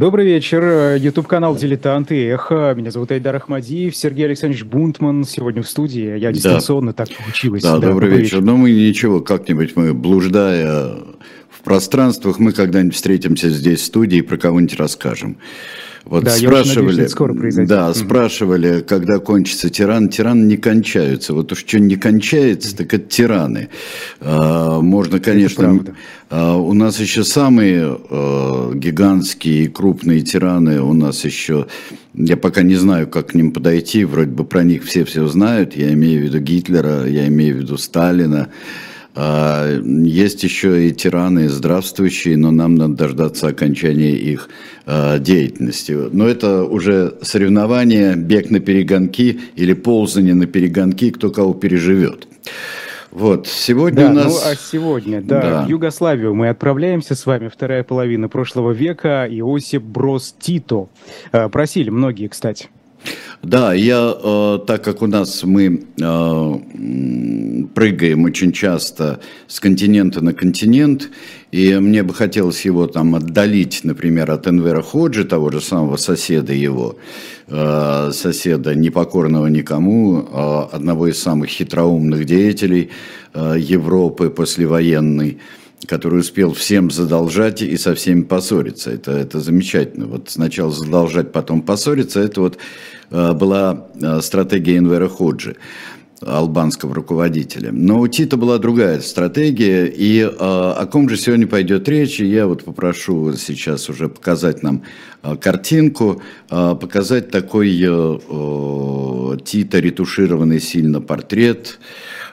Добрый вечер. YouTube-канал «Дилетанты Эхо». Меня зовут Айдар Ахмадиев, Сергей Александрович Бунтман сегодня в студии. Я дистанционно да. так получилось. Да, да добрый, добрый вечер. вечер. Ну, мы ничего, как-нибудь мы, блуждая в пространствах, мы когда-нибудь встретимся здесь в студии и про кого-нибудь расскажем. Вот да, спрашивали, надеюсь, скоро произойдет. Да, спрашивали, когда кончится тиран. Тираны не кончаются. Вот уж что не кончается, так это тираны. А, можно, конечно, а, у нас еще самые а, гигантские и крупные тираны. У нас еще, я пока не знаю, как к ним подойти. Вроде бы про них все все знают. Я имею в виду Гитлера, я имею в виду Сталина. А, есть еще и тираны здравствующие, но нам надо дождаться окончания их а, деятельности. Но это уже соревнование, бег на перегонки или ползание на перегонки, кто кого переживет. Вот, сегодня да, у нас... Ну, а сегодня, да, да, в Югославию мы отправляемся с вами, вторая половина прошлого века, Иосип Брос Тито. А, просили многие, кстати. Да, я, э, так как у нас мы э, прыгаем очень часто с континента на континент, и мне бы хотелось его там отдалить, например, от Энвера Ходжи, того же самого соседа его, э, соседа непокорного никому, э, одного из самых хитроумных деятелей Европы послевоенной, который успел всем задолжать и со всеми поссориться. Это, это замечательно. Вот сначала задолжать, потом поссориться. Это вот э, была э, стратегия Энвера Ходжи албанского руководителя. Но у Тита была другая стратегия, и э, о ком же сегодня пойдет речь, и я вот попрошу сейчас уже показать нам картинку, показать такой Тита ретушированный сильно портрет,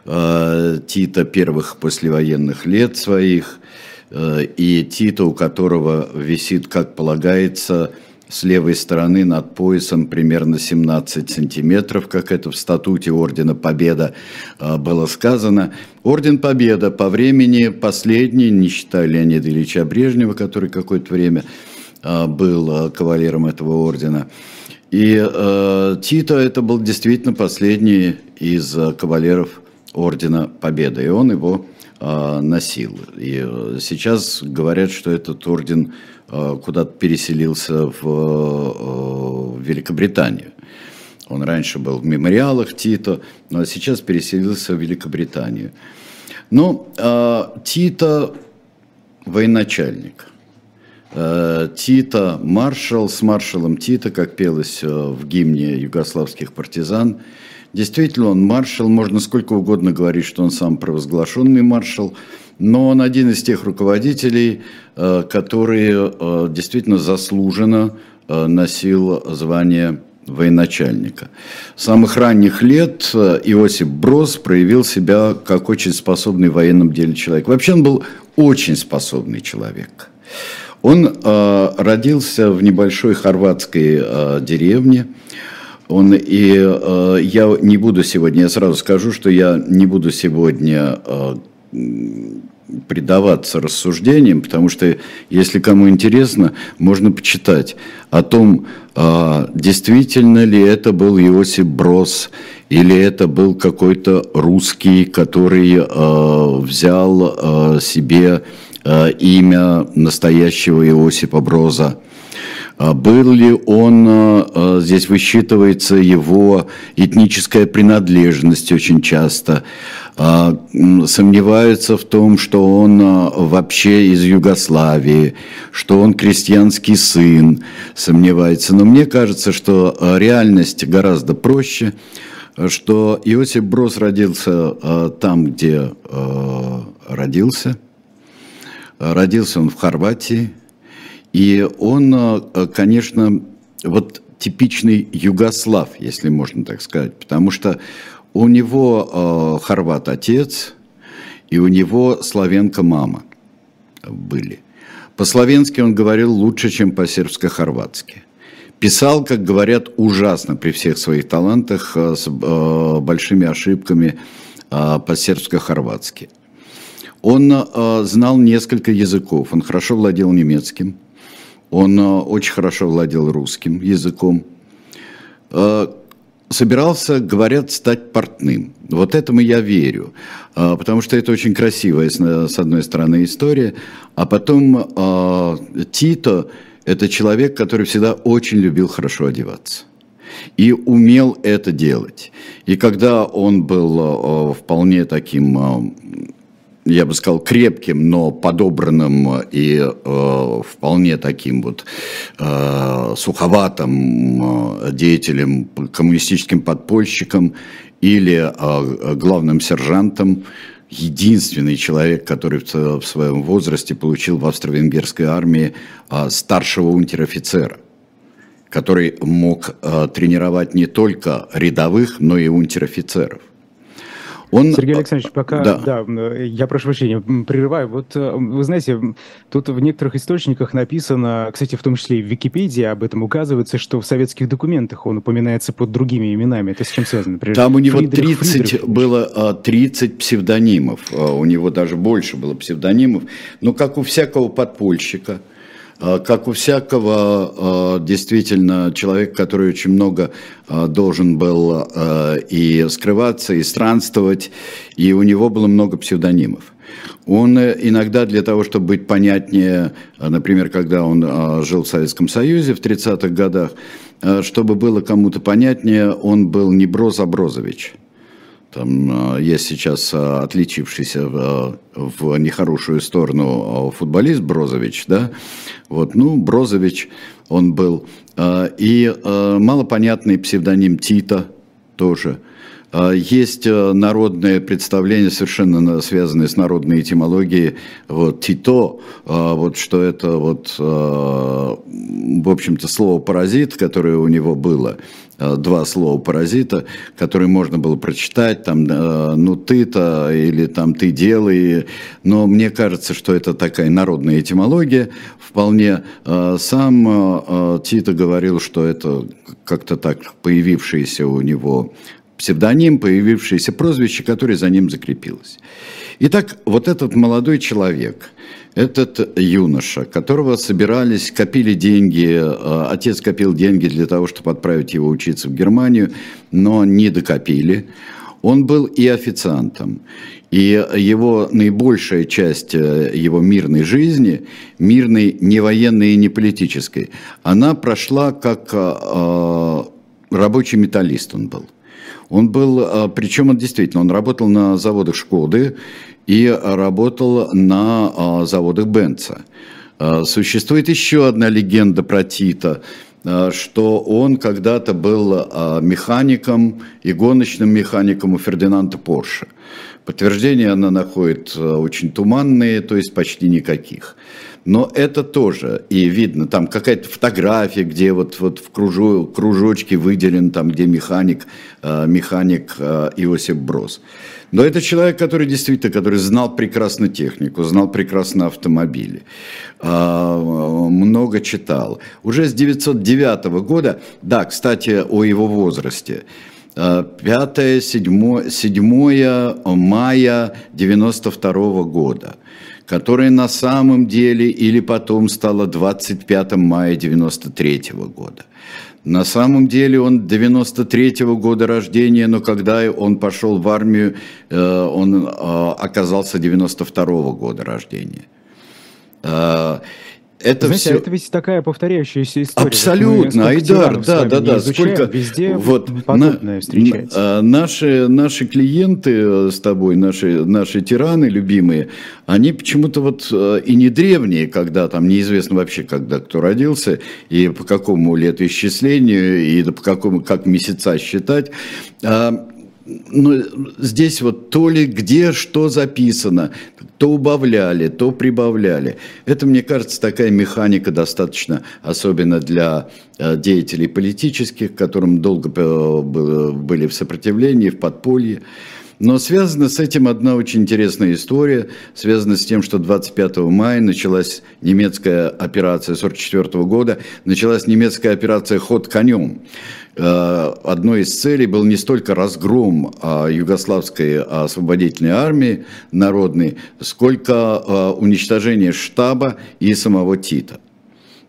Тита первых послевоенных лет своих, э, и Тита, у которого висит, как полагается, с левой стороны над поясом примерно 17 сантиметров, как это в статуте Ордена Победа э, было сказано. Орден Победа по времени последний, не считая Леонида Ильича Брежнева, который какое-то время был кавалером этого ордена. И э, Тита это был действительно последний из кавалеров Ордена Победы, и он его э, носил. И э, сейчас говорят, что этот орден э, куда-то переселился в, в Великобританию. Он раньше был в мемориалах Тито, но сейчас переселился в Великобританию. Ну, э, Тито военачальник. Э, Тито маршал, с маршалом Тито, как пелось в гимне югославских партизан, Действительно, он маршал, можно сколько угодно говорить, что он сам провозглашенный маршал, но он один из тех руководителей, э, которые э, действительно заслуженно э, носил звание военачальника. С самых ранних лет Иосип Брос проявил себя как очень способный в военном деле человек. Вообще он был очень способный человек. Он родился в небольшой хорватской деревне, он и э, я не буду сегодня, я сразу скажу, что я не буду сегодня э, предаваться рассуждениям, потому что, если кому интересно, можно почитать о том, э, действительно ли это был Иосип Брос, или это был какой-то русский, который э, взял э, себе э, имя настоящего Иосипа Броза. А был ли он, а, а, здесь высчитывается его этническая принадлежность очень часто, сомневаются в том, что он вообще из Югославии, что он крестьянский сын, сомневается. Но мне кажется, что реальность гораздо проще, что Иосиф Брос родился там, где родился. Родился он в Хорватии, и он, э, конечно, вот типичный югослав, если можно так сказать, потому что у него э, хорват отец, и у него славянка мама были. По-словенски он говорил лучше, чем по-сербско-хорватски. Писал, как говорят, ужасно при всех своих талантах, э, с большими ошибками по-сербско-хорватски. Он знал несколько языков. Он хорошо владел немецким – он э, очень хорошо владел русским языком. Э, собирался, говорят, стать портным. Вот этому я верю, э, потому что это очень красивая, с одной стороны, история. А потом Тито – это человек, который всегда очень любил хорошо одеваться и умел это делать. И когда он был вполне таким я бы сказал, крепким, но подобранным и э, вполне таким вот э, суховатым э, деятелем, коммунистическим подпольщиком или э, главным сержантом, единственный человек, который в, в своем возрасте получил в австро-венгерской армии э, старшего унтер-офицера который мог э, тренировать не только рядовых, но и унтер-офицеров. Он... Сергей Александрович, пока, да. да, я прошу прощения, прерываю. Вот э, вы знаете, тут в некоторых источниках написано, кстати, в том числе и в Википедии об этом указывается, что в советских документах он упоминается под другими именами. Это с чем связано? Например, Там у него Фридрих, 30 Фридрих. было 30 а, псевдонимов, а, у него даже больше было псевдонимов, но как у всякого подпольщика – а, как у всякого а, действительно человека, который очень много а, должен был и скрываться, и странствовать, и у него было много псевдонимов. Он э, иногда для того, чтобы быть понятнее, например, когда он жил в Советском Союзе в 30-х годах, чтобы было кому-то понятнее, он был не Броз, а Брозович. Там есть сейчас отличившийся в, в нехорошую сторону футболист Брозович, да, вот, ну, Брозович он был. А, и а, малопонятный псевдоним Тита тоже. А, есть народное представление, совершенно связанное с народной этимологией, вот, Тито, вот, что это вот, в общем-то, слово «паразит», которое у него было – два слова паразита, которые можно было прочитать, там, э, ну ты-то или там ты делай, но мне кажется, что это такая народная этимология, вполне. Э, сам Тита говорил, что это как-то так появившееся у него псевдоним, появившееся прозвище, которое за ним закрепилось. Итак, вот этот молодой человек, этот юноша, которого собирались, копили деньги, э, отец копил деньги для того, чтобы отправить его учиться в Германию, но не докопили. Он был и официантом, и его наибольшая часть э, его мирной жизни, мирной не военной и не политической, она прошла как э, рабочий металлист он был. Он был, причем он действительно, он работал на заводах Шкоды и работал на а, заводах Бенца. А, существует еще одна легенда про Тита, а, что он когда-то был механиком и гоночным механиком у Фердинанда Порше. Подтверждения она находит очень туманные, то есть почти никаких. Но это тоже, и видно, там какая-то фотография, где вот, вот в кружу, кружочке выделен, там, где механик, механик Иосиф Брос. Но это человек, который действительно, который знал прекрасно технику, знал прекрасно автомобили, а, много читал. Уже с 909 года, да, кстати, о его возрасте, 5 7, 7 мая 92 года, которое на самом деле или потом стало 25 мая 93 года. На самом деле он 93-го года рождения, но когда он пошел в армию, э, он э, оказался 92-го года рождения. Э, это Знаете, все... это ведь такая повторяющаяся история. Абсолютно, Айдар, да, да, да. Сколько везде вот на, встречается. Наши, наши клиенты с тобой, наши, наши тираны любимые, они почему-то вот и не древние, когда там неизвестно вообще, когда кто родился, и по какому летоисчислению, и по какому, как месяца считать, а ну, здесь вот то ли где что записано, то убавляли, то прибавляли. Это, мне кажется, такая механика достаточно, особенно для э, деятелей политических, которым долго э, были в сопротивлении, в подполье. Но связана с этим одна очень интересная история, связана с тем, что 25 мая началась немецкая операция 1944 года, началась немецкая операция «Ход конем». Э, одной из целей был не столько разгром а, югославской освободительной армии народной, сколько а, уничтожение штаба и самого Тита.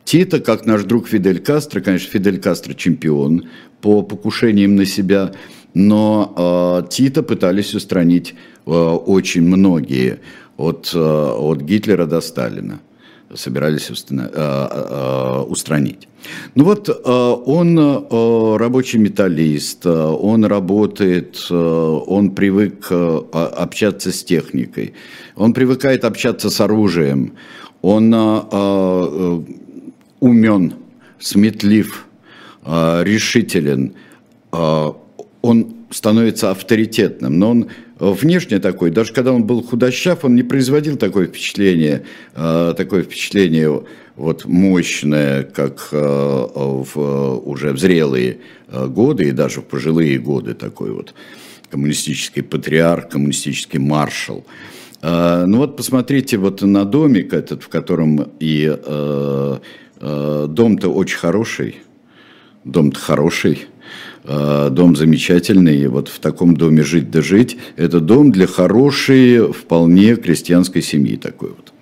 Тита, как наш друг Фидель Кастро, конечно, Фидель Кастро чемпион по покушениям на себя, но э, Тита пытались устранить э, очень многие, от, э, от Гитлера до Сталина. собирались устранить. Ну вот он рабочий металлист, он работает, он привык общаться с техникой, он привыкает общаться с оружием, он умен, сметлив, решителен, он становится авторитетным, но он внешне такой, даже когда он был худощав, он не производил такое впечатление, э, такое впечатление вот мощное, как э, в уже в зрелые э, годы и даже в пожилые годы такой вот коммунистический патриарх, коммунистический маршал. Ну вот посмотрите вот на домик этот, в котором и дом-то очень хороший, дом-то хороший, Э, дом замечательный, вот в таком доме жить да жить, это дом для хорошей, вполне крестьянской семьи такой вот.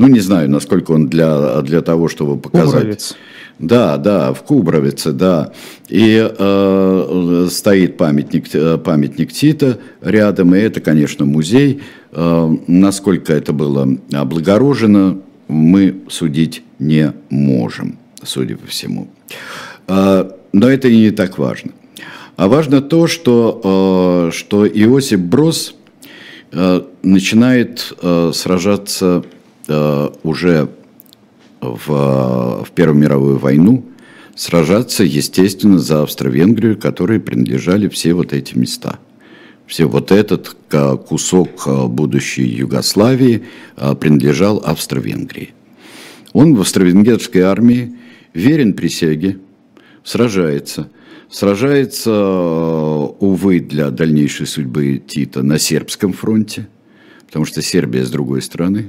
Ну, не знаю, насколько он для, для того, чтобы показать. Кубровец. Да, да, в Кубровице, да. И э, стоит памятник, э, памятник Тита рядом, и это, конечно, музей. Э, насколько это было облагорожено, мы судить не можем, судя по всему. Э, но это и не так важно. А важно то, что, э, что Иосип Брос э, начинает э, сражаться уже в, в Первую мировую войну, сражаться, естественно, за Австро-Венгрию, которые принадлежали все вот эти места. Все вот этот кусок будущей Югославии принадлежал Австро-Венгрии. Он в австро-венгерской армии верен присяге, сражается – Сражается, э, увы, для дальнейшей судьбы Тита на сербском фронте, потому что Сербия с другой стороны.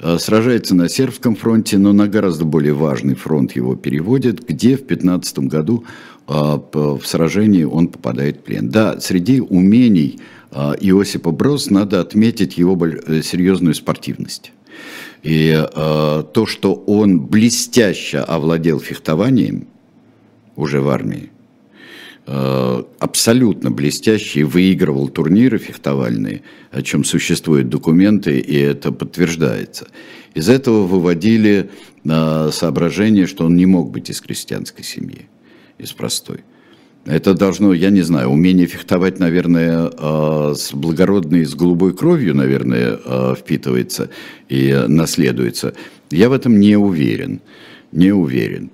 Э, сражается на сербском фронте, но на гораздо более важный фронт его переводят, где в 15 году э, в сражении он попадает в плен. Да, среди умений Иосипа Брос надо отметить его серьезную спортивность. И то, что он блестяще овладел фехтованием уже в армии, абсолютно блестящий, выигрывал турниры фехтовальные, о чем существуют документы, и это подтверждается. Из этого выводили э, соображение, что он не мог быть из крестьянской семьи, из простой. Это должно, я не знаю, умение фехтовать, наверное, э, с благородной, с голубой кровью, наверное, впитывается и наследуется. Я в этом не уверен, не уверен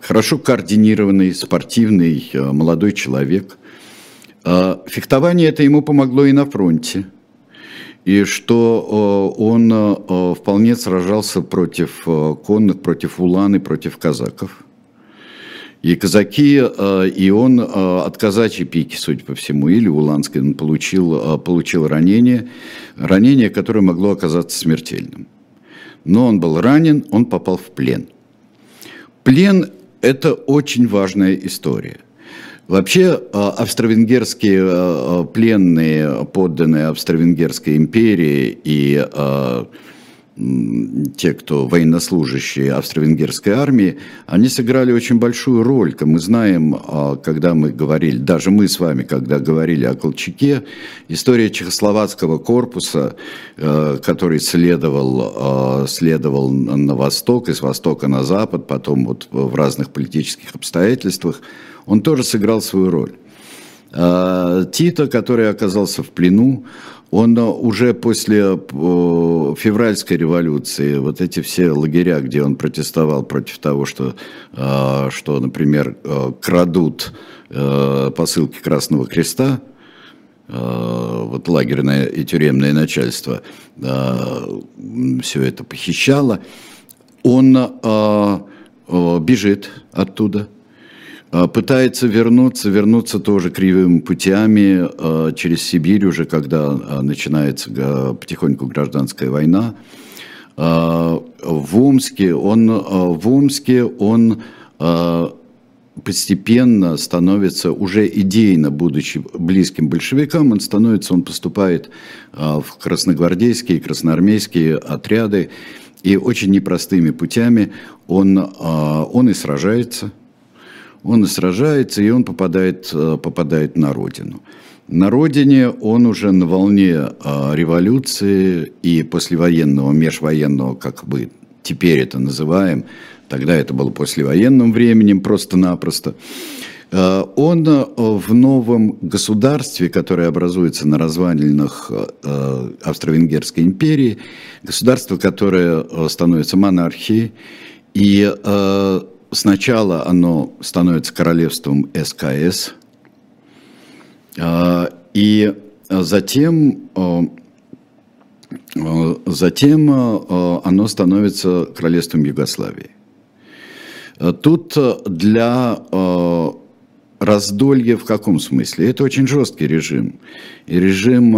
хорошо координированный, спортивный э, молодой человек. Э, фехтование это ему помогло и на фронте. И что э, он вполне сражался против конных, против уланы, против казаков. И казаки, и он от казачьей пики, судя по всему, или уланской, он получил, получил ранение, ранение, которое могло оказаться смертельным. Но он был ранен, он попал в плен. Плен это очень важная история. Вообще а, австро-венгерские а, а, пленные, подданные Австро-Венгерской империи и те, кто военнослужащие австро-венгерской армии, они сыграли очень большую роль. Мы знаем, когда мы говорили, даже мы с вами, когда говорили о Колчаке, история чехословацкого корпуса, который следовал, следовал на восток, из востока на запад, потом вот в разных политических обстоятельствах, он тоже сыграл свою роль. Тита, который оказался в плену, он уже после э, февральской революции, вот эти все лагеря, где он протестовал против того, что, э, что например, э, крадут посылки Красного Креста, вот лагерное и тюремное начальство все это похищало, он бежит оттуда – пытается вернуться, вернуться тоже кривыми путями а, через Сибирь уже, когда а, начинается потихоньку гражданская война. В Омске он, в Омске он постепенно становится уже идейно, будучи близким большевикам, он становится, он поступает в красногвардейские, красноармейские отряды, и очень непростыми путями он, он и сражается – он и сражается, и он попадает, э, попадает на родину. На родине он уже на волне э, революции и послевоенного, межвоенного, как бы теперь это называем, тогда это было послевоенным временем просто-напросто, э, он в новом государстве, которое образуется на развалинах Австро-Венгерской империи, государство, которое становится монархией, и сначала оно становится королевством СКС, и затем Э, затем э, оно становится королевством Югославии. Тут для раздолья в каком смысле? Это очень жесткий режим. И режим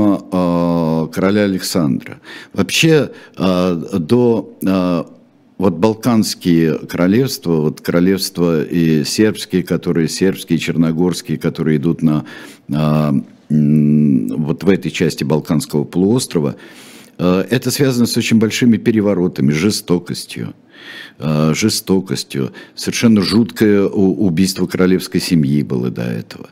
короля Александра. Вообще до вот балканские королевства, вот королевства и сербские, которые сербские, черногорские, которые идут на вот в этой части Балканского полуострова, это связано с очень большими переворотами, жестокостью. Э, жестокостью. Совершенно жуткое убийство королевской семьи было до этого.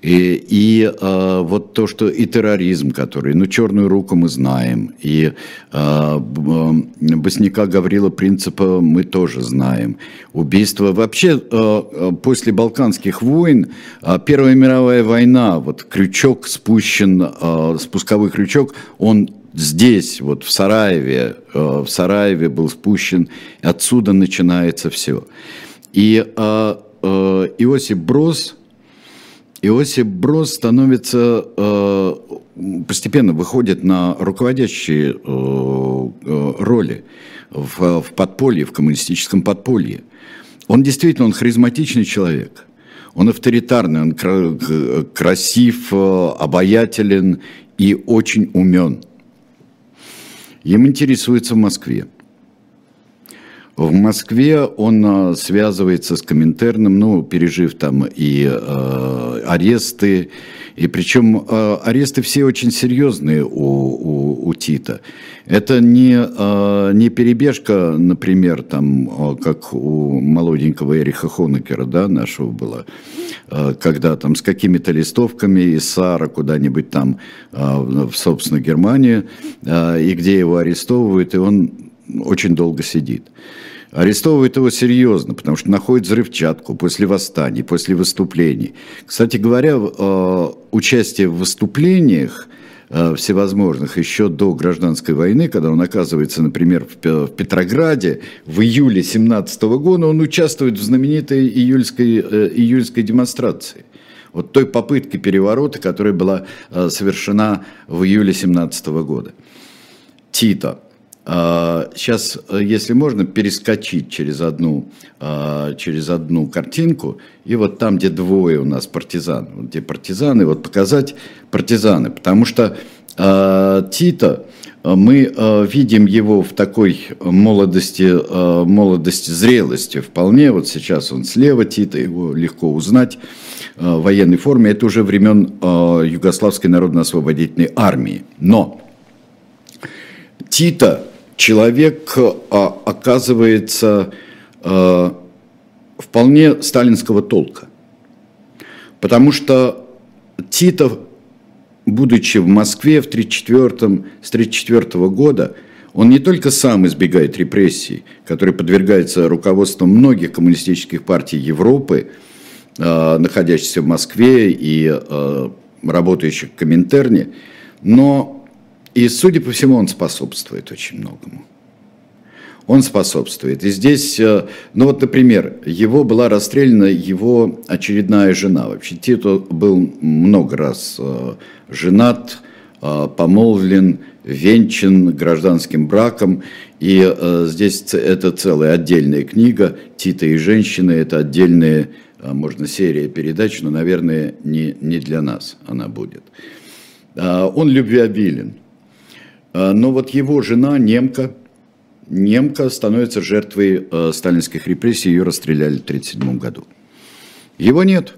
И, и э, вот то, что и терроризм, который, ну, черную руку мы знаем, и э, Босняка Гаврила Принципа мы тоже знаем. Убийство вообще э, после Балканских войн, э, Первая мировая война, вот крючок спущен, э, спусковой крючок, он здесь, вот в Сараеве, э, в Сараеве был спущен, отсюда начинается все. И э, э, Иосиф Брос, Иосиф Брос становится, постепенно выходит на руководящие роли в, в подполье, в коммунистическом подполье. Он действительно, он харизматичный человек. Он авторитарный, он красив, обаятелен и очень умен. Им интересуется в Москве. В Москве он а, связывается с Коминтерном, ну, пережив там и э, аресты, и причем э, аресты все очень серьезные у, у, у Тита. Это не, э, не перебежка, например, там, как у молоденького Эриха Хонекера, да, нашего была, э, когда там с какими-то листовками из Сара куда-нибудь там, э, в, собственно, Германию, э, и где его арестовывают, и он очень долго сидит. Арестовывают его серьезно, потому что находят взрывчатку после восстаний, после выступлений. Кстати говоря, э, участие в выступлениях э, всевозможных еще до гражданской войны, когда он оказывается, например, в Петрограде в июле 17 года, он участвует в знаменитой июльской, э, июльской демонстрации. Вот той попытке переворота, которая была совершена в июле 17 года. Тита – Сейчас, а, если можно, перескочить через одну, а, через одну картинку, и вот там, где двое у нас партизан, где партизаны, вот показать партизаны, потому что а, Тита, мы видим его в такой молодости, молодости, зрелости вполне, вот сейчас он слева Тита, его легко узнать, в военной форме, это уже времен Югославской народно-освободительной армии. Но Тита человек а, оказывается а, вполне сталинского толка. Потому что Титов, будучи в Москве в 1934, с 1934 года, он не только сам избегает репрессий, которые подвергаются руководству многих коммунистических партий Европы, э, находящихся в Москве и э, работающих в Коминтерне, но и, судя по всему, он способствует очень многому. Он способствует. И здесь, э, ну вот, например, его была расстреляна его очередная жена. Вообще Тито был много раз э, женат, э, помолвлен, венчан гражданским браком. И здесь это целая отдельная книга «Тита и женщины». Это отдельная, можно, серия передач, но, наверное, не, не для нас она будет. Он любвеобилен. А, но вот его жена, немка, немка становится жертвой э, сталинских репрессий, ее расстреляли в 1937 году. Его нет.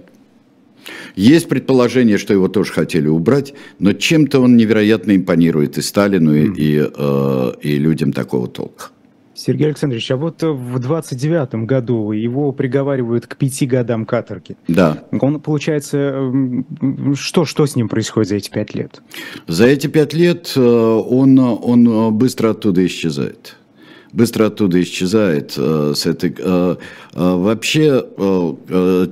Есть предположение, что его тоже хотели убрать, но чем-то он невероятно импонирует и Сталину, и, и, э, и людям такого толка. Сергей Александрович, а вот в 29 году его приговаривают к пяти годам каторги. Да. Он, получается, что, что с ним происходит за эти пять лет? За эти пять лет э, он, он быстро оттуда исчезает. быстро оттуда исчезает. Э, с этой, э, вообще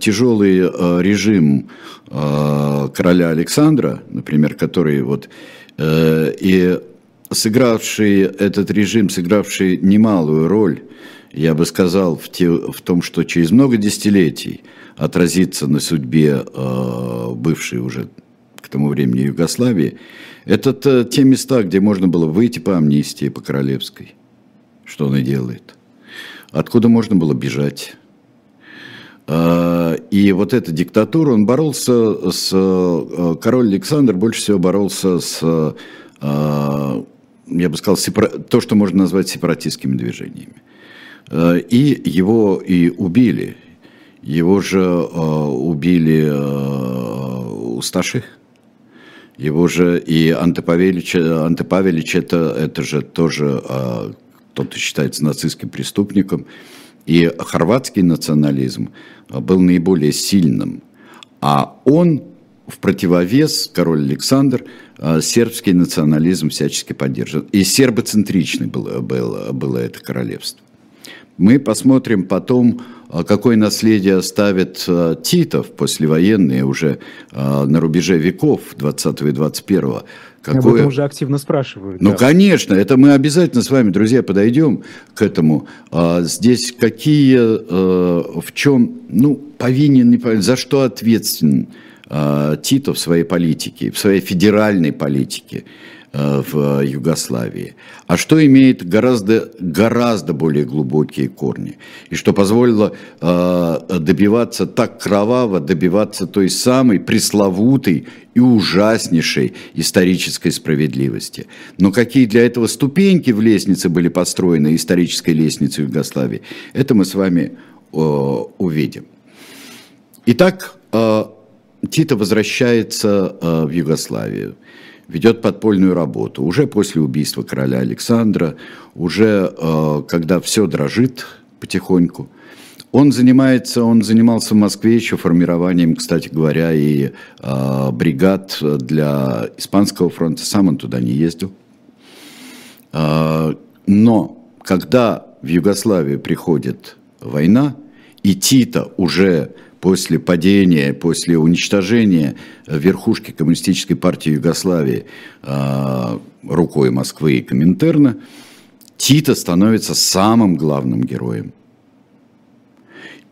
тяжелый режим короля Александра, например, который вот и сыгравший этот режим, сыгравший немалую роль, я бы сказал, в, те, в том, что через много десятилетий отразится на судьбе бывшей уже к тому времени Югославии, это те места, где можно было выйти по амнистии, по королевской. Что он и делает. Откуда можно было бежать. А, и вот эта диктатура, он боролся с... Э, король Александр больше всего боролся с, я бы сказал, сепара, то, что можно назвать сепаратистскими движениями. А, и его и убили. Его же убили Усташих его же и Антипавелич, Антипавелич это, это же тоже кто-то считается нацистским преступником. И хорватский национализм был наиболее сильным. А он в противовес, король Александр, а, сербский национализм всячески поддерживал. И сербоцентричный было, было, было это королевство. Мы посмотрим потом, а какое наследие оставит а, Титов послевоенные уже а, на рубеже веков 20 и 21 Какое... Об этом уже активно спрашивают. Ну, да. конечно, это мы обязательно с вами, друзья, подойдем к этому. Здесь какие, в чем, ну, повинен, не повинен, за что ответственен Титов в своей политике, в своей федеральной политике. Э, в Югославии, а что имеет гораздо, гораздо более глубокие корни, и что позволило э, добиваться так кроваво, добиваться той самой пресловутой и ужаснейшей исторической справедливости. Но какие для этого ступеньки в лестнице были построены, исторической лестнице Югославии, это мы с вами э, увидим. Итак, Тита возвращается в Югославию ведет подпольную работу. Уже после убийства короля Александра, уже э, когда все дрожит потихоньку. Он занимается, он занимался в Москве еще формированием, кстати говоря, и э, бригад для Испанского фронта. Сам он туда не ездил. Э, но когда в Югославию приходит война, и Тита уже после падения, после уничтожения верхушки Коммунистической партии Югославии а, рукой Москвы и Коминтерна, Тита становится самым главным героем.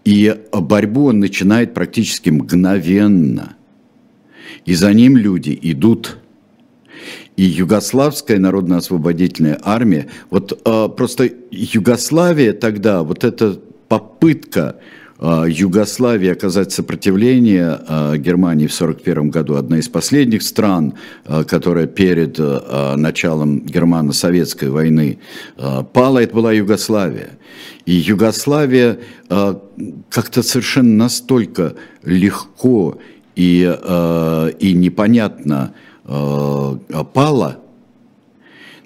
И борьбу он начинает практически мгновенно. И за ним люди идут. И Югославская народно-освободительная армия, вот э, просто Югославия тогда, вот эта попытка Югославии оказать сопротивление а, Германии в 1941 году, одна из последних стран, а, которая перед началом германо-советской войны пала, это была Югославия. И Югославия как-то совершенно настолько легко и, и непонятно пала,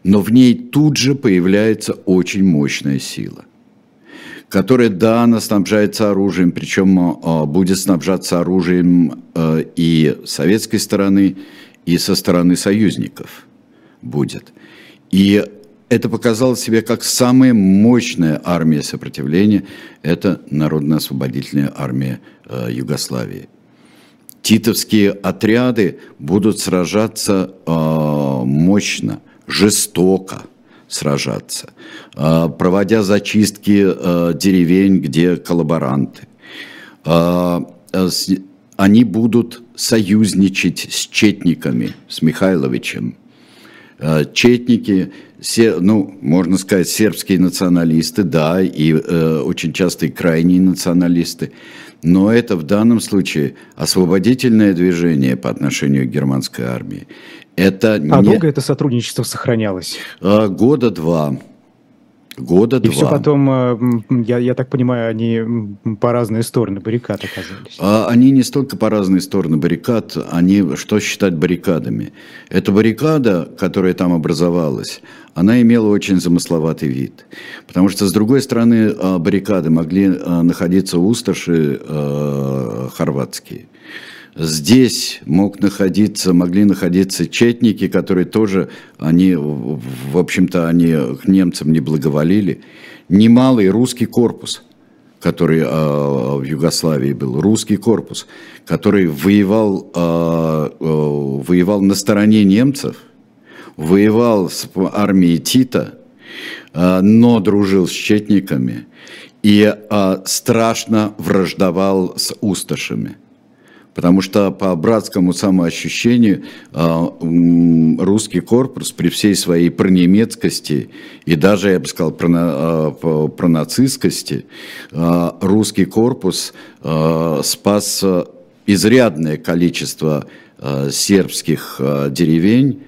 но в ней тут же появляется очень мощная сила которая, да, она снабжается оружием, причем а, будет снабжаться оружием а, и советской стороны, и со стороны союзников будет. И это показало себя как самая мощная армия сопротивления, это Народно-освободительная армия а, Югославии. Титовские отряды будут сражаться мощно, жестоко – сражаться, а, проводя зачистки а, деревень, где коллаборанты. А, они будут союзничать с четниками, с Михайловичем. Четники, ну, можно сказать, сербские националисты, да, и э, очень часто и крайние националисты. Но это в данном случае освободительное движение по отношению к германской армии. Это а не... долго это сотрудничество сохранялось? А, года два. Года и два. И все потом, э, я, я так понимаю, они по разные стороны баррикад оказались. А они не столько по разные стороны баррикад, они, что считать баррикадами? Эта баррикада, которая там образовалась, она имела очень замысловатый вид. Потому что, с другой стороны, а, баррикады могли находиться усташи хорватские. Здесь мог находиться, могли находиться четники, которые тоже, они, в общем-то, они к немцам не благоволили. Немалый русский корпус, который э, в Югославии был, русский корпус, который воевал, э, э, воевал на стороне немцев, воевал с армией Тита, э, но дружил с четниками и э, страшно враждовал с усташами – Потому что по братскому самоощущению а, русский корпус при всей своей пронемецкости и даже, я бы сказал, про, про нацистскости, а, русский корпус а, спас изрядное количество сербских деревень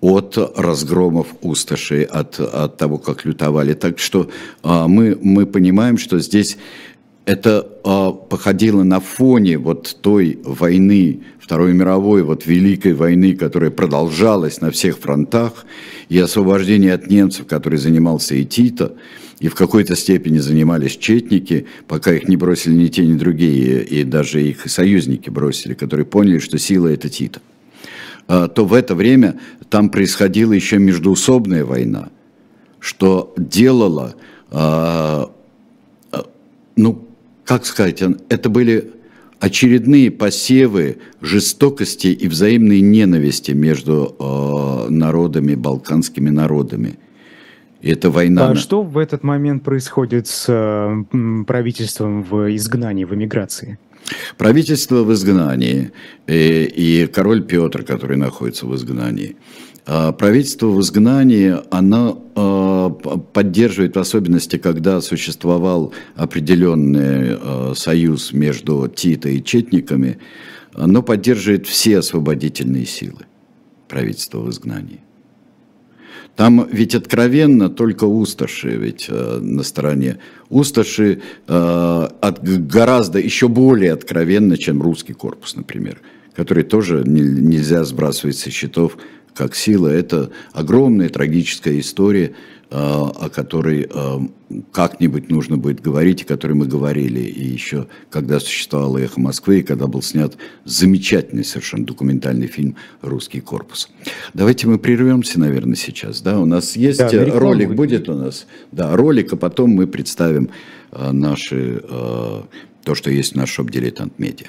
от разгромов усташей, от, от того, как лютовали. Так что мы, мы понимаем, что здесь это э, походило на фоне вот той войны, Второй мировой, вот Великой войны, которая продолжалась на всех фронтах, и освобождение от немцев, который занимался и Тito, и в какой-то степени занимались четники, пока их не бросили ни те, ни другие, и даже их союзники бросили, которые поняли, что сила – это Тito, э, то в это время там происходила еще междуусобная война, что делало, э, ну, как сказать, это были очередные посевы жестокости и взаимной ненависти между э, народами, балканскими народами. И это война. А что в этот момент происходит с э, правительством в изгнании, в эмиграции? Правительство в изгнании и, э, и король Петр, который находится в изгнании. А правительство в изгнании, оно а, поддерживает, в особенности, когда существовал определенный а, союз между Тито и Четниками, оно поддерживает все освободительные силы правительства в изгнании. Там ведь откровенно только усташи ведь э, на стороне. Усташи э, от, гораздо еще более откровенно, чем русский корпус, например, который тоже не, нельзя сбрасывать со счетов как сила. Это огромная трагическая история, а, о которой а, как-нибудь нужно будет говорить, о которой мы говорили и еще когда существовало «Эхо Москвы», и когда был снят замечательный совершенно документальный фильм «Русский корпус». Давайте мы прервемся, наверное, сейчас. Да? У нас есть да, ролик, будет. будет у нас? Да, ролик, а потом мы представим наши, то, что есть в наш шоп «Дилетант Медиа».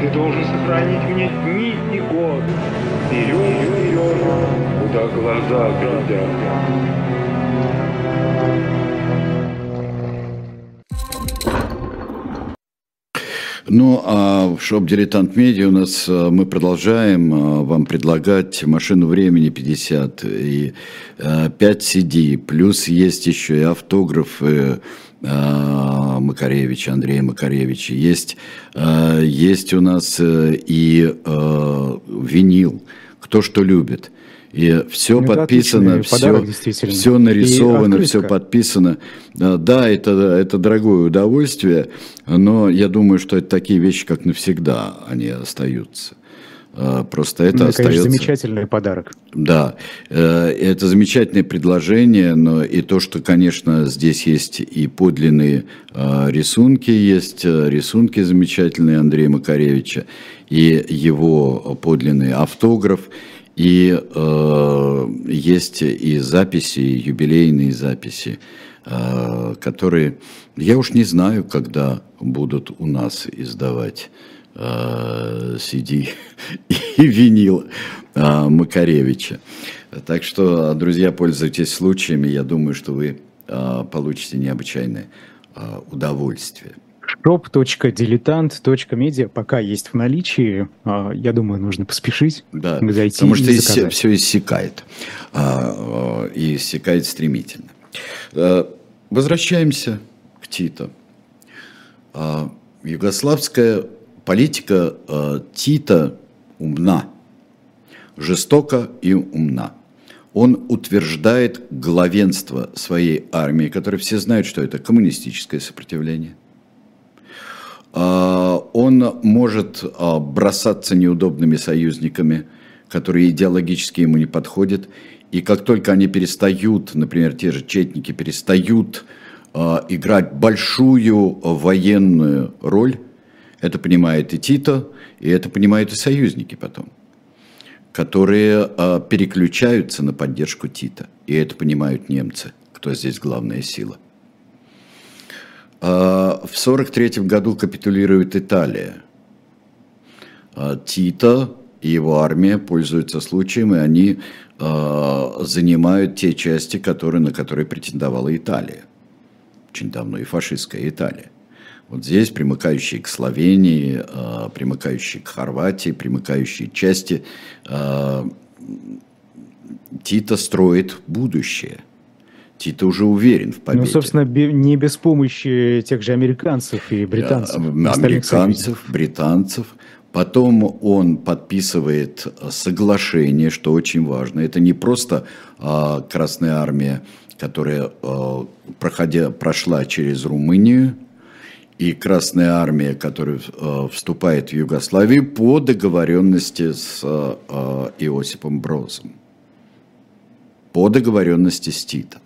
ты должен сохранить мне дни и год. Вперед, вперед, куда глаза глядят. Ну, а в шоп «Дилетант Медиа» у нас э, мы продолжаем э, вам предлагать «Машину времени 50» и 5 э, CD, плюс есть еще и автографы а, Макаревича, Андрея Макаревича. Есть, а, есть у нас э, и а, винил «Кто что любит». И все ну, подписано, все, все нарисовано, все подписано. Да, это, это дорогое удовольствие, но я думаю, что это такие вещи, как навсегда, они остаются. А, просто это ну, остается... замечательный подарок. Да, э, это замечательное предложение, но и то, что, конечно, здесь есть и подлинные а, рисунки, есть э, рисунки замечательные Андрея Макаревича, и его подлинный автограф, и э, есть и записи, и юбилейные записи, э, которые, я уж не знаю, когда будут у нас издавать Э, и винил э, Макаревича. Так что, друзья, пользуйтесь случаями. Я думаю, что вы э, получите необычайное удовольствие. shop.diletant.media пока есть в наличии. Я думаю, нужно поспешить. Да, зайти потому что все, все иссякает. И иссякает стремительно. Возвращаемся к Титу. Югославская политика Тита умна, жестока и умна. Он утверждает главенство своей армии, которая все знают, что это коммунистическое сопротивление. Он может бросаться неудобными союзниками, которые идеологически ему не подходят, и как только они перестают, например, те же четники перестают э, играть большую военную роль, это понимает и Тito, и это понимают и союзники потом, которые э, переключаются на поддержку Тита. И это понимают немцы, кто здесь главная сила. Э, в 1943 году капитулирует Италия. Э, Тита и его армия пользуются случаем, и они занимают те части, которые, на которые претендовала Италия. Очень давно и фашистская Италия. Вот здесь примыкающие к Словении, э, примыкающие к Хорватии, примыкающие части э, Тита строит будущее. Тита уже уверен в победе. Ну, собственно, не без помощи тех же американцев и британцев. Американцев, британцев. Потом он подписывает соглашение, что очень важно. Это не просто а, Красная Армия, которая а, проходя, прошла через Румынию, и Красная Армия, которая а, вступает в Югославию по договоренности с а, Иосипом Брозом. По договоренности с Титом.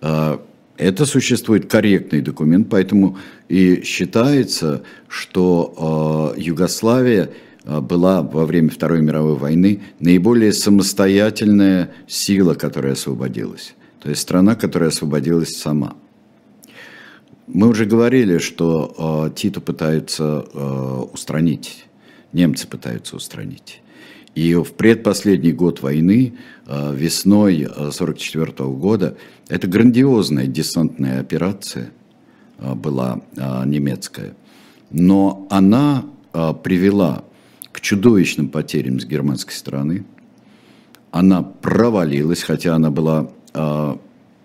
А, это существует корректный документ, поэтому и считается, что э, Югославия э, была во время Второй мировой войны наиболее самостоятельная сила, которая освободилась. То есть страна, которая освободилась сама. Мы уже говорили, что э, Титу пытаются э, устранить, немцы пытаются устранить. И в предпоследний год войны, э, весной 1944 э, года, это грандиозная десантная операция э, была немецкая. Но она привела к чудовищным потерям с германской стороны. Она провалилась, хотя она была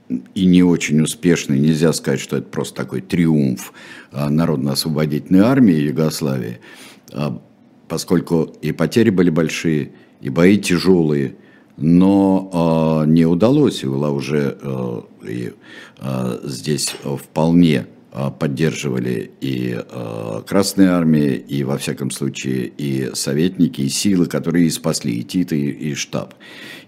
и не очень успешной. Нельзя сказать, что это просто такой триумф Народно-освободительной армии Югославии поскольку и потери были большие, и бои тяжелые, но э, не удалось, и была уже и, здесь вполне поддерживали и э, Красная Армия, и, во всяком случае, и советники, и силы, которые и спасли, и Тита, и, и штаб.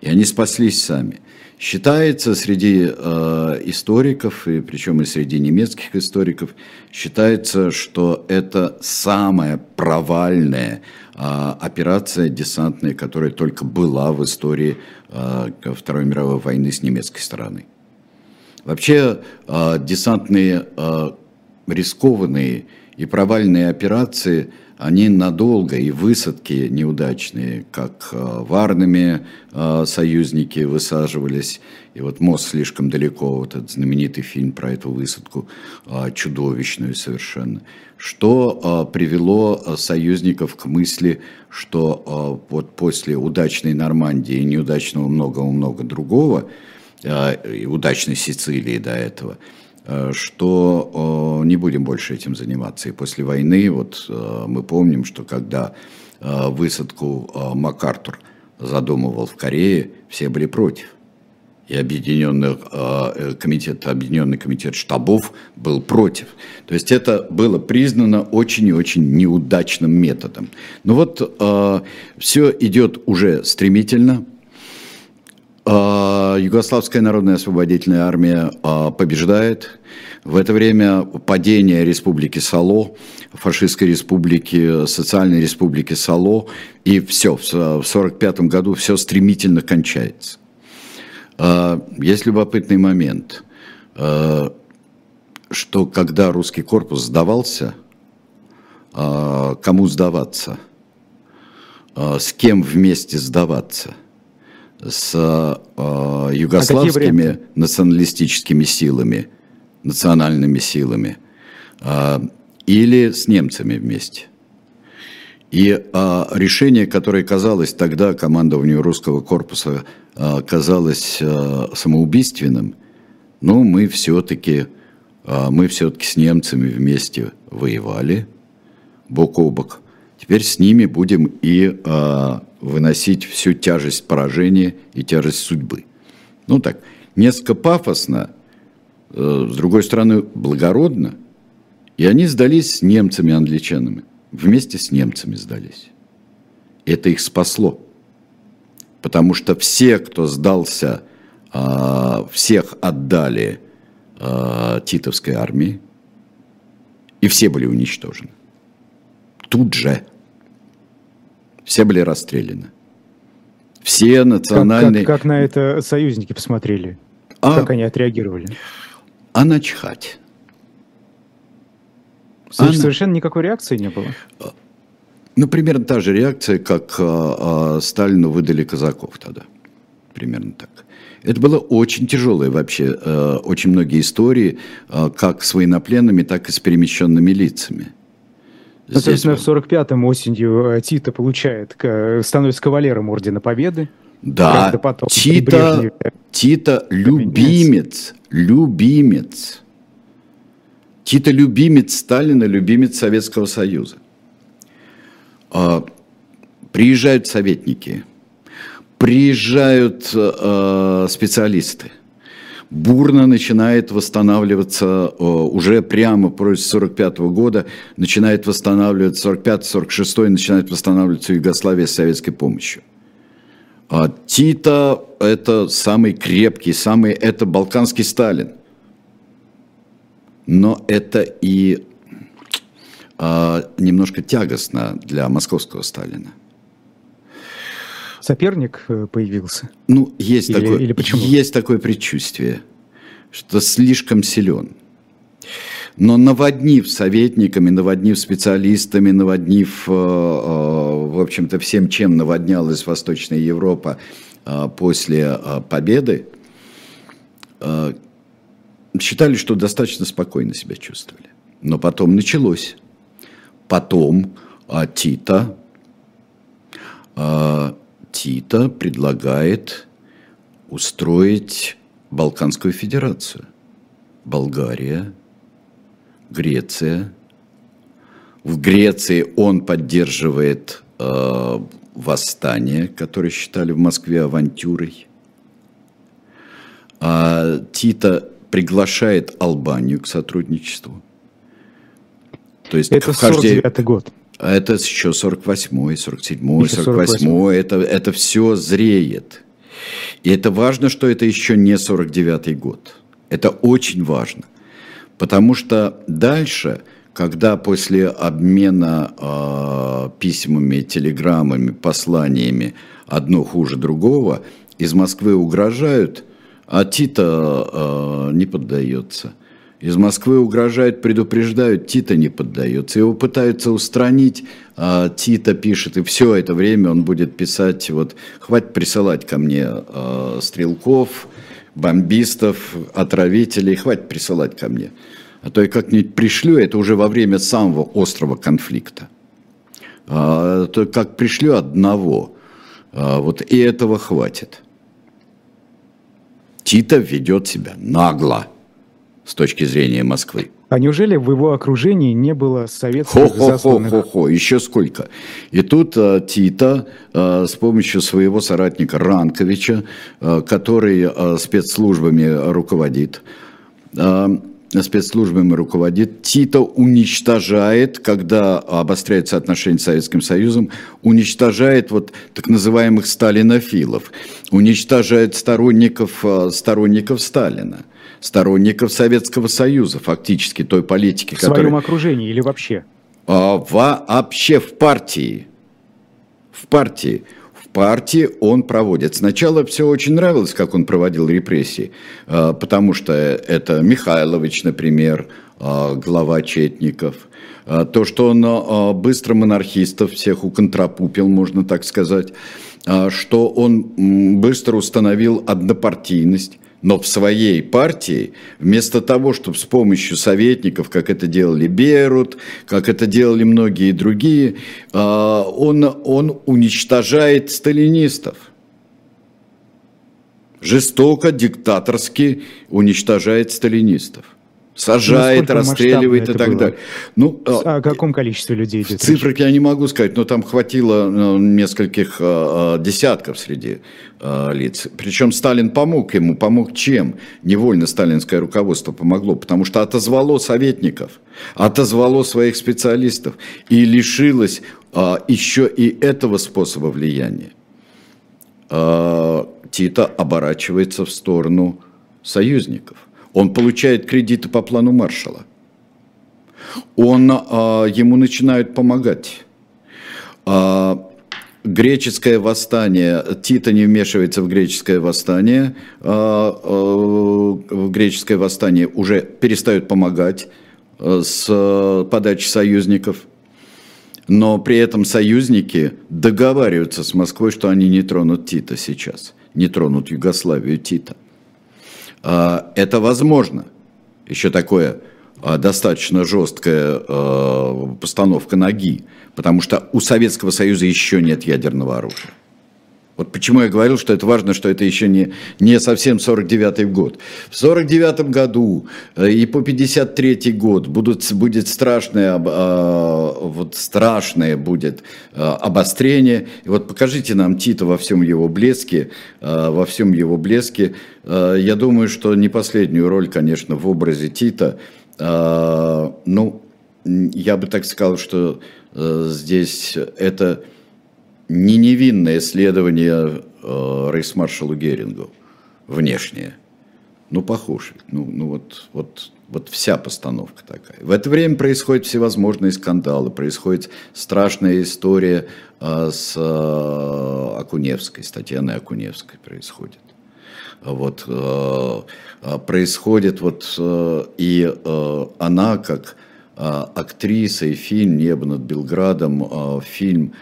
И они спаслись сами. Считается среди э, историков, и причем и среди немецких историков, считается, что это самая провальная э, операция десантная, которая только была в истории э, Второй мировой войны с немецкой стороны. Вообще э, десантные э, рискованные и провальные операции – они надолго и высадки неудачные, как э, в Арнаме э, союзники высаживались, и вот мост слишком далеко, вот этот знаменитый фильм про эту высадку, э, чудовищную совершенно, что привело союзников к мысли, что вот после удачной Нормандии и неудачного много-много другого, и удачной Сицилии до этого – что не будем больше этим заниматься. И после войны, вот э, мы помним, что когда э, высадку МакАртур задумывал в Корее, все были против. И объединенный комитет, объединенный комитет штабов был против. То есть это было признано очень и очень неудачным методом. Но вот все идет уже стремительно, Югославская народная освободительная армия а, побеждает. В это время падение республики Сало, фашистской республики, социальной республики Сало, и все, в 1945 году все стремительно кончается. А, есть любопытный момент, что когда русский корпус сдавался, кому сдаваться, с кем вместе сдаваться – с э, югославскими а националистическими силами, национальными силами, э, или с немцами вместе. И э, решение, которое казалось тогда командованию русского корпуса, э, казалось э, самоубийственным, но мы все-таки а, мы все-таки с немцами вместе воевали, бок о бок. Теперь с ними будем и а, выносить всю тяжесть поражения и тяжесть судьбы. Ну так, несколько пафосно, э, с другой стороны, благородно. И они сдались с немцами, англичанами. Вместе с немцами сдались. Это их спасло. Потому что все, кто сдался, а, всех отдали а, титовской армии, и все были уничтожены. Тут же. Все были расстреляны. Все национальные... Как, как, как на это союзники посмотрели? А, как они отреагировали? А начхать. Она... Совершенно никакой реакции не было? Ну, примерно та же реакция, как а, а, Сталину выдали казаков тогда. Примерно так. Это было очень тяжелое вообще, а, очень многие истории, а, как с военнопленными, так и с перемещенными лицами. Ну, соответственно, в 45-м осенью э, Тита получает, становится кавалером Ордена Победы. Да, потом Тита, Тита любимец, любимец. Тита любимец Сталина, любимец Советского Союза. А, приезжают советники, приезжают э, специалисты. Бурно начинает восстанавливаться, э, уже прямо после 45 года, начинает восстанавливаться, 45-46 начинает восстанавливаться Югославия с советской помощью. А Тита – это самый крепкий, самый, это балканский Сталин. Но это и а, немножко тягостно для московского Сталина. Соперник э, появился? Ну, есть, или, такое, или почему? есть такое предчувствие, что слишком силен. Но наводнив советниками, наводнив специалистами, наводнив, э, э, в общем-то, всем, чем наводнялась Восточная Европа после победы, считали, что достаточно спокойно себя чувствовали. Но потом началось. Потом а, Тита, Тита предлагает устроить Балканскую Федерацию. Болгария, Греция. В Греции он поддерживает э, восстание, которое считали в Москве авантюрой. А Тита приглашает Албанию к сотрудничеству. То есть это вхождение... 49 год. А это еще 48-й, 47-й, 48-й, это, это все зреет. И это важно, что это еще не 49-й год. Это очень важно. Потому что дальше, когда после обмена э, письмами, телеграммами, посланиями одно хуже другого, из Москвы угрожают, а Тита э, не поддается – из Москвы угрожают, предупреждают, Тита не поддается. Его пытаются устранить, а Тита пишет, и все это время он будет писать, вот, хватит присылать ко мне э, стрелков, бомбистов, отравителей, хватит присылать ко мне. А то я как-нибудь пришлю, это уже во время самого острого конфликта. А, то как пришлю одного, а, вот и этого хватит. Тита ведет себя нагло с точки зрения Москвы. А неужели в его окружении не было советских хо, засланных? Хо-хо-хо, еще сколько. И тут а, Тита а, с помощью своего соратника Ранковича, а, который а, спецслужбами руководит, а, спецслужбами руководит, Тита уничтожает, когда обостряются отношения с Советским Союзом, уничтожает вот так называемых сталинофилов, уничтожает сторонников, сторонников Сталина сторонников Советского Союза, фактически той политики, которая... В своем окружении или вообще? А, вообще в партии. В партии. В партии он проводит. Сначала все очень нравилось, как он проводил репрессии, а, потому что это Михайлович, например, а, глава Четников – а, то, что он быстро монархистов всех уконтропупил, можно так сказать, что он быстро установил однопартийность, но в своей партии, вместо того, чтобы с помощью советников, как это делали Берут, как это делали многие другие, а, он, он уничтожает сталинистов. Жестоко, диктаторски уничтожает сталинистов. Сажает, расстреливает и так было? далее. Ну, а, о каком количестве людей идет? Цифрах я не могу сказать, но там хватило ну, нескольких а, десятков среди лиц. Причем Сталин помог ему, помог чем? Невольно сталинское руководство помогло, потому что отозвало советников, отозвало своих специалистов и лишилось еще и этого способа влияния. Тита оборачивается в сторону союзников. Он получает кредиты по плану Маршала. Он, а, ему начинают помогать. А, греческое восстание, Тита не вмешивается в греческое восстание, а, в греческое восстание уже перестают помогать с подачи союзников. Но при этом союзники договариваются с Москвой, что они не тронут Тита сейчас, не тронут Югославию Тита. А, это возможно. Еще такое а, достаточно жесткая постановка ноги, потому что у Советского Союза еще нет ядерного оружия. Вот почему я говорил, что это важно, что это еще не, не совсем 49-й год. В 49-м году э, и по 53-й год будут, будет страшное, вот страшное будет обострение. И вот покажите нам Тита во всем его блеске, во всем его блеске. Я думаю, что не последнюю роль, конечно, в образе Тита, ну, я бы так сказал, что э, здесь это не невинное следование э, рейхсмаршалу Герингу, внешнее. Ну, похож. Ну, ну вот, вот, вот вся постановка такая. В это время происходят всевозможные скандалы, происходит страшная история э, с э, Акуневской, с Татьяной Акуневской происходит. Вот, э, э происходит вот э, и э, она как э, актриса и фильм «Небо над Белградом», э, фильм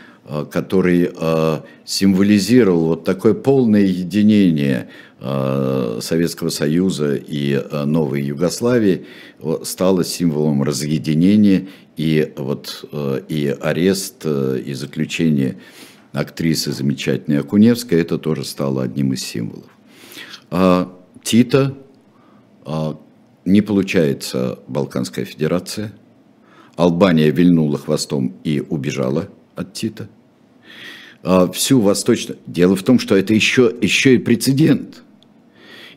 который э, символизировал вот такое полное единение э, Советского Союза и новой Югославии, стало символом разъединения и, вот, и арест, и заключение актрисы замечательной Акуневской, это тоже стало одним из символов. А Тита не получается Балканская Федерация, Албания вильнула хвостом и убежала от Тита – а, всю восточную. Дело в том, что это еще, еще и прецедент.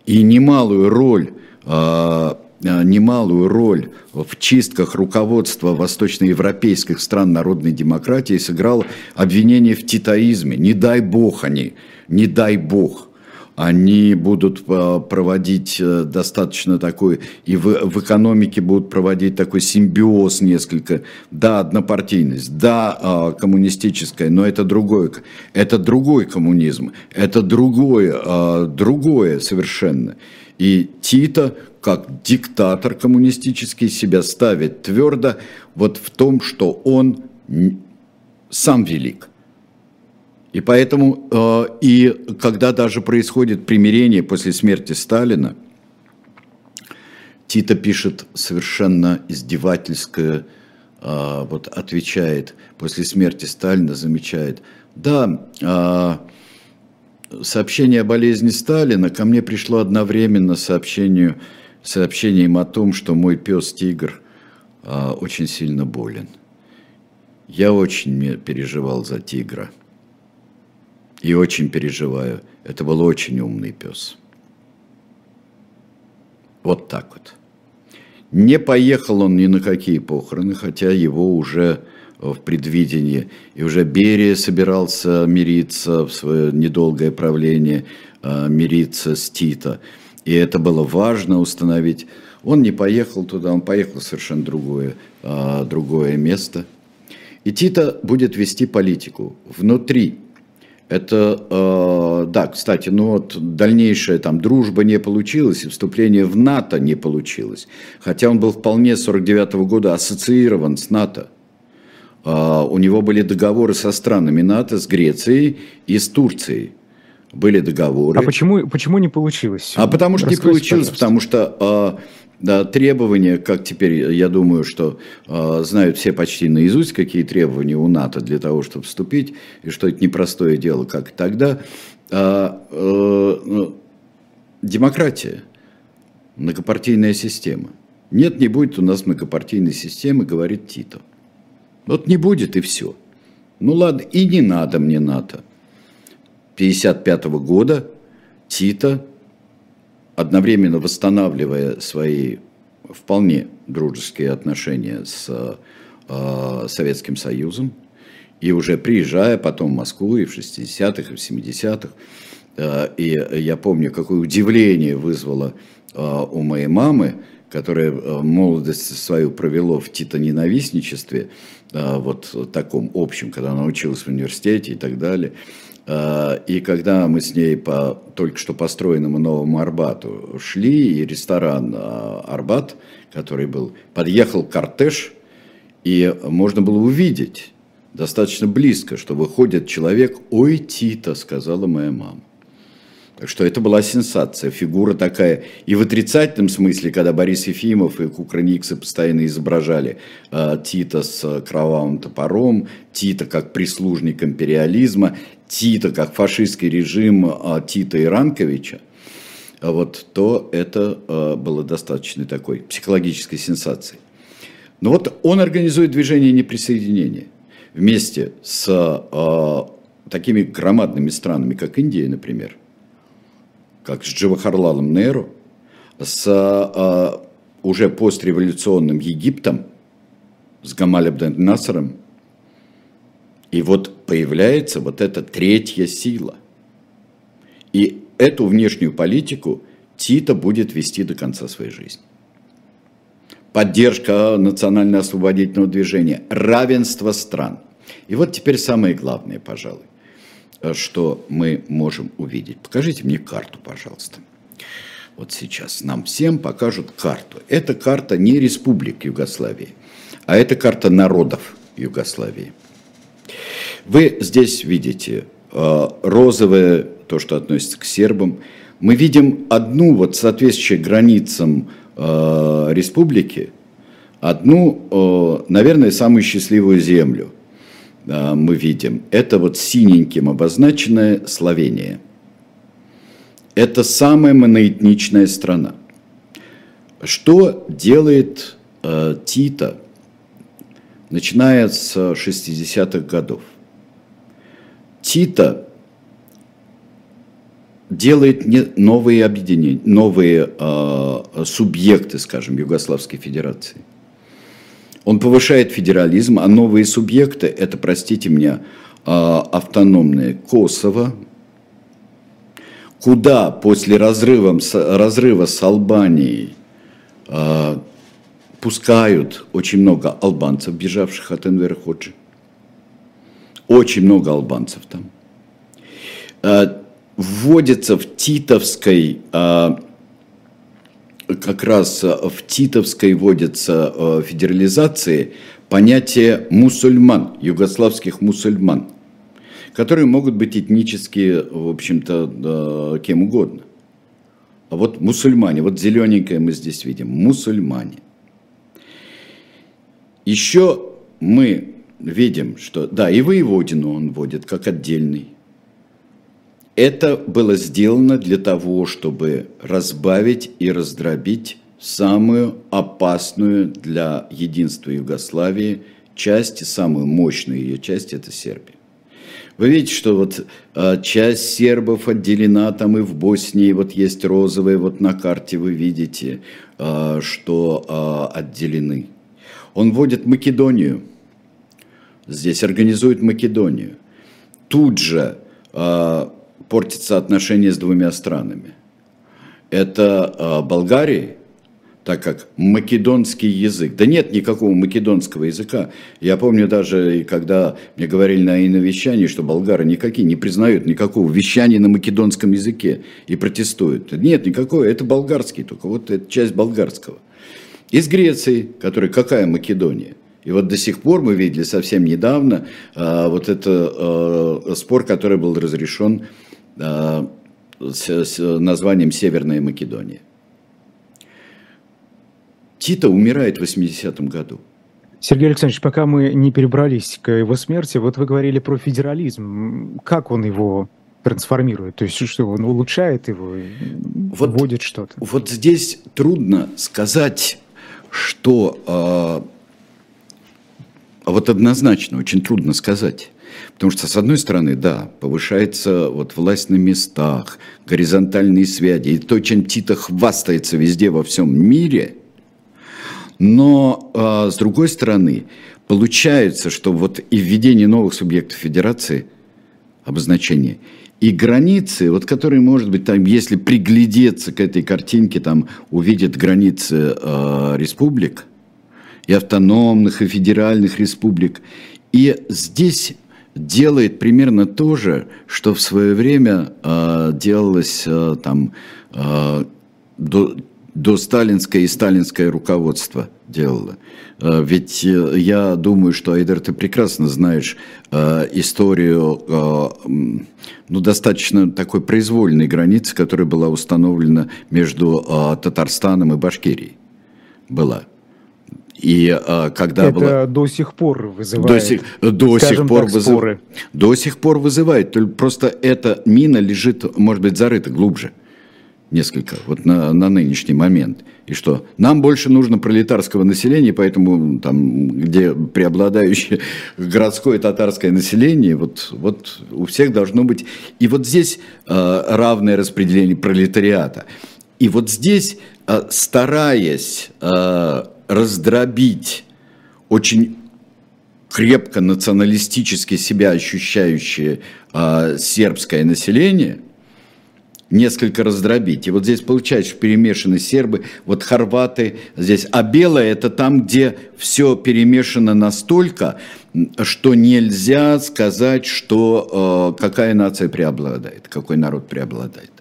И немалую роль, а, а, немалую роль в чистках руководства восточноевропейских стран народной демократии сыграло обвинение в титаизме. Не дай бог они, не дай бог – они будут э, проводить э, достаточно такой, и в, в экономике будут проводить такой симбиоз несколько. Да, однопартийность, да, а, коммунистическая, но это другое, это другой коммунизм, это другое, а, другое совершенно. И Тита, как диктатор коммунистический, себя ставит твердо вот в том, что он сам велик. И поэтому, э, и когда даже происходит примирение после смерти Сталина, Тита пишет совершенно издевательское, э, вот отвечает, после смерти Сталина замечает, да, э, сообщение о болезни Сталина ко мне пришло одновременно сообщению, сообщением о том, что мой пес Тигр очень сильно болен. Я очень переживал за Тигра – и очень переживаю. Это был очень умный пес. Вот так вот. Не поехал он ни на какие похороны, хотя его уже в предвидении, и уже Берия собирался мириться в свое недолгое правление, а, мириться с Тита. И это было важно установить. Он не поехал туда, он поехал в совершенно другое, а, другое место. И Тита будет вести политику внутри это, э, да, кстати, ну вот дальнейшая там дружба не получилась, и вступление в НАТО не получилось. Хотя он был вполне с 49 -го года ассоциирован с НАТО. Э, у него были договоры со странами НАТО, с Грецией и с Турцией. Были договоры. А почему, почему не получилось? А потому что Раскройте, не получилось, пожалуйста. потому что... Э, да, требования, как теперь, я думаю, что э, знают все почти наизусть, какие требования у НАТО для того, чтобы вступить, и что это непростое дело, как тогда. А, э, э, демократия, многопартийная система. Нет, не будет у нас многопартийной системы, говорит Тито. Вот не будет и все. Ну ладно, и не надо мне НАТО. 1955 года Тито, одновременно восстанавливая свои вполне дружеские отношения с э, Советским Союзом, и уже приезжая потом в Москву и в 60-х, и в 70-х, э, и я помню, какое удивление вызвало э, у моей мамы, которая э, молодость свою провела в титоненавистничестве, вот таком общем, когда она училась в университете и так далее. И когда мы с ней по только что построенному новому Арбату шли, и ресторан Арбат, который был, подъехал кортеж, и можно было увидеть, достаточно близко, что выходит человек, ой, Тита, сказала моя мама. Что это была сенсация, фигура такая. И в отрицательном смысле, когда Борис Ефимов и Кукрыниксы постоянно изображали э, Тита с кровавым топором, Тита как прислужник империализма, Тита как фашистский режим э, Тита и Ранковича, вот, то это э, было достаточно такой психологической сенсацией. Но вот он организует движение неприсоединения вместе с э, такими громадными странами, как Индия, например, как с Джавахарлалом Неру, с э, уже постреволюционным Египтом, с Гамаль Насаром. И вот появляется вот эта третья сила. И эту внешнюю политику Тита будет вести до конца своей жизни поддержка национально-освободительного движения, равенство стран. И вот теперь самое главное, пожалуй, что мы можем увидеть. Покажите мне карту, пожалуйста. Вот сейчас нам всем покажут карту. Это карта не республик Югославии, а это карта народов Югославии. Вы здесь видите э, розовое, то, что относится к сербам. Мы видим одну, вот соответствующую границам Э, республики одну, э, наверное, самую счастливую землю э, мы видим. Это вот синеньким обозначенная Словения. Это самая моноэтничная страна. Что делает э, Тита, начиная с 60-х годов? Тита делает не новые объединения, новые э, субъекты, скажем, Югославской Федерации. Он повышает федерализм, а новые субъекты – это, простите меня, э, автономное Косово, куда после разрыва, разрыва с Албанией э, пускают очень много албанцев, бежавших от Энвера Ходжи. Очень много албанцев там вводится в титовской, а, как раз в титовской вводится а, федерализации понятие мусульман, югославских мусульман, которые могут быть этнически, в общем-то, кем угодно. А вот мусульмане, вот зелененькое мы здесь видим, мусульмане. Еще мы видим, что, да, и воеводину он вводит как отдельный. Это было сделано для того, чтобы разбавить и раздробить самую опасную для единства Югославии часть, самую мощную ее часть – это Сербия. Вы видите, что вот а, часть сербов отделена там и в Боснии, вот есть розовые, вот на карте вы видите, а, что а, отделены. Он вводит Македонию, здесь организует Македонию. Тут же а, портится отношения с двумя странами. Это э, Болгария, так как македонский язык. Да нет никакого македонского языка. Я помню даже, когда мне говорили на иновещании, что болгары никакие не признают никакого вещания на македонском языке и протестуют. Нет, никакого, это болгарский только, вот это часть болгарского. Из Греции, которая какая Македония? И вот до сих пор мы видели совсем недавно а, вот это а, спор, который был разрешен Э, с, с названием Северная Македония. Тита умирает в 80-м году. Сергей Александрович, пока мы не перебрались к его смерти, вот вы говорили про федерализм. Как он его трансформирует? То есть что, он улучшает его, вот, вводит что-то? Вот здесь трудно сказать, что э, вот однозначно очень трудно сказать. Потому что, с одной стороны, да, повышается вот власть на местах, горизонтальные связи, и то, чем Тита хвастается везде во всем мире, но, э, с другой стороны, получается, что вот и введение новых субъектов федерации, обозначение, и границы, вот которые, может быть, там, если приглядеться к этой картинке, там увидят границы э, республик, и автономных, и федеральных республик. И здесь делает примерно то же, что в свое время э, делалось э, там э, до, до сталинское и сталинское руководство делало. Э, ведь я думаю, что, Айдер, ты прекрасно знаешь э, историю э, ну, достаточно такой произвольной границы, которая была установлена между э, Татарстаном и Башкирией. Была. И а, когда это было... до сих пор вызывает. До сих, до сих пор так, вызывает. До сих пор вызывает. Просто эта мина лежит, может быть, зарыта глубже несколько вот на, на нынешний момент. И что? Нам больше нужно пролетарского населения, поэтому там, где преобладающее городское татарское население, вот, вот у всех должно быть... И вот здесь э, равное распределение пролетариата. И вот здесь, э, стараясь э, раздробить очень крепко националистически себя ощущающее э, сербское население, несколько раздробить. И вот здесь получается, перемешаны сербы, вот хорваты здесь. А белое это там, где все перемешано настолько, что нельзя сказать, что э, какая нация преобладает, какой народ преобладает.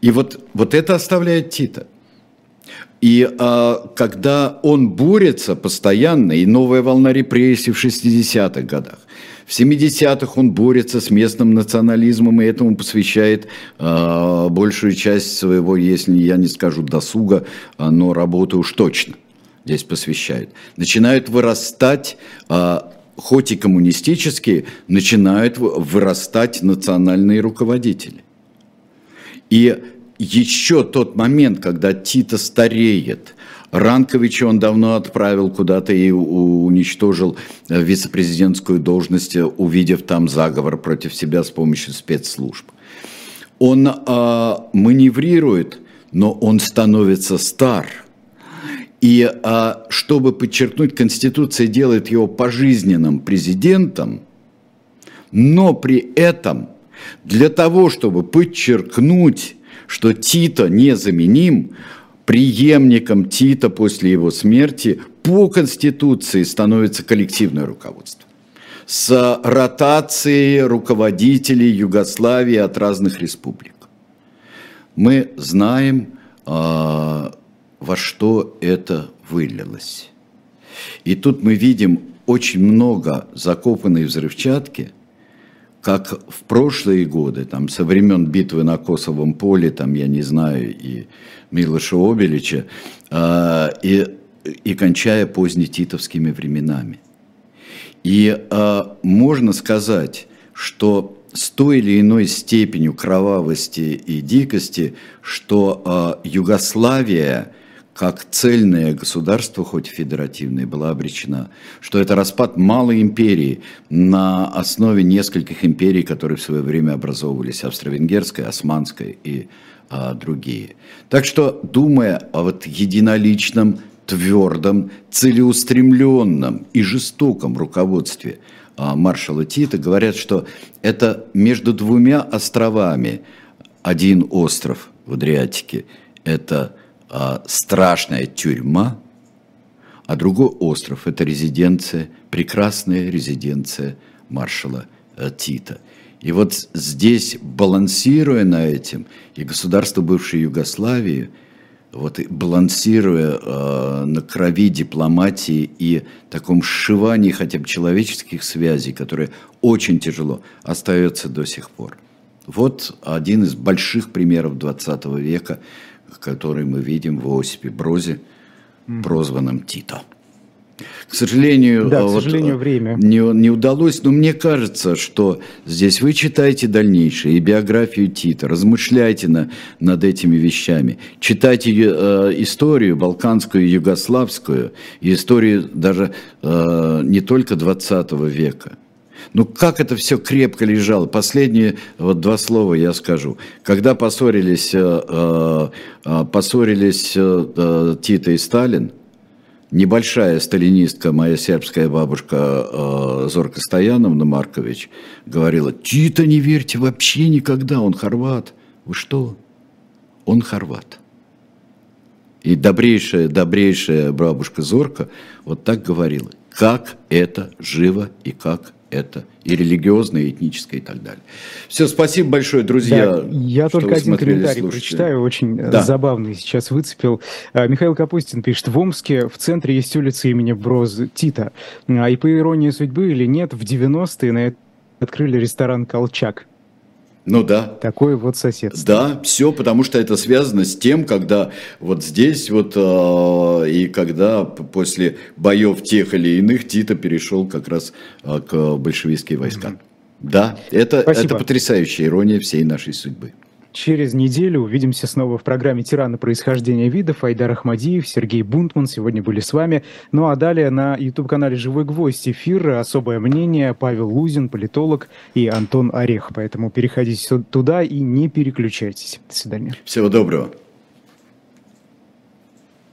И вот, вот это оставляет Тита. И а, когда он борется постоянно, и новая волна репрессий в 60-х годах, в 70-х он борется с местным национализмом и этому посвящает а, большую часть своего, если я не скажу досуга, а, но работы уж точно здесь посвящает. Начинают вырастать а, хоть и коммунистические, начинают вырастать национальные руководители. И еще тот момент, когда Тита стареет, Ранковича он давно отправил куда-то и уничтожил э, вице-президентскую должность, увидев там заговор против себя с помощью спецслужб. Он э, маневрирует, но он становится стар. И э, чтобы подчеркнуть, Конституция делает его пожизненным президентом, но при этом для того, чтобы подчеркнуть что Тита незаменим, преемником Тита после его смерти по Конституции становится коллективное руководство с ротацией руководителей Югославии от разных республик. Мы знаем, а, во что это вылилось. И тут мы видим очень много закопанной взрывчатки – как в прошлые годы, там, со времен битвы на Косовом поле, там, я не знаю, и Милоша Обелича, э, и, и кончая позднетитовскими временами. И э, можно сказать, что с той или иной степенью кровавости и дикости, что э, Югославия – как цельное государство, хоть федеративное, была обречена, что это распад малой империи на основе нескольких империй, которые в свое время образовывались, австро-венгерская, османская и а, другие. Так что, думая о вот единоличном, твердом, целеустремленном и жестоком руководстве а, маршала Тита, говорят, что это между двумя островами. Один остров в Адриатике – это а, страшная тюрьма, а другой остров – это резиденция, прекрасная резиденция маршала э, Тита. И вот здесь, балансируя на этим, и государство бывшей Югославии, вот балансируя э, на крови дипломатии и таком сшивании хотя бы человеческих связей, которое очень тяжело, остается до сих пор. Вот один из больших примеров 20 века – который мы видим в Осипе Брозе, прозванном Тито. К сожалению, да, к вот сожалению время. Не, не удалось, но мне кажется, что здесь вы читаете дальнейшее и биографию Тита, размышляйте на, над этими вещами, читайте э, историю балканскую, югославскую, и историю даже э, не только 20 века. Ну как это все крепко лежало? Последние вот два слова я скажу. Когда поссорились, э, э, э поссорились э, э, Тита и Сталин, небольшая сталинистка, моя сербская бабушка э, Зорка Стояновна Маркович, говорила, Тита не верьте вообще никогда, он хорват. Вы что? Он хорват. И добрейшая, добрейшая бабушка Зорка вот так говорила, как это живо и как это и религиозное, и этническое, и так далее. Все, спасибо большое, друзья. Да, я только один комментарий слушайте. прочитаю, очень э, да. забавный сейчас выцепил. Э, Михаил Капустин пишет, в Омске в центре есть улица имени Броз Тита. А и по иронии судьбы или нет, в 90-е на это открыли ресторан «Колчак». Ну да. Такое вот соседство. Да, все, потому что это связано с тем, когда вот здесь вот э, и когда после боев тех или иных Тита перешел как раз э, к большевистским войскам. Mm-hmm. Да, это, это потрясающая ирония всей нашей судьбы. Через неделю увидимся снова в программе «Тираны происхождения видов». Айдар Ахмадиев, Сергей Бунтман сегодня были с вами. Ну а далее на YouTube-канале «Живой гвоздь» эфир «Особое мнение» Павел Лузин, политолог и Антон Орех. Поэтому переходите туда и не переключайтесь. До свидания. Всего доброго.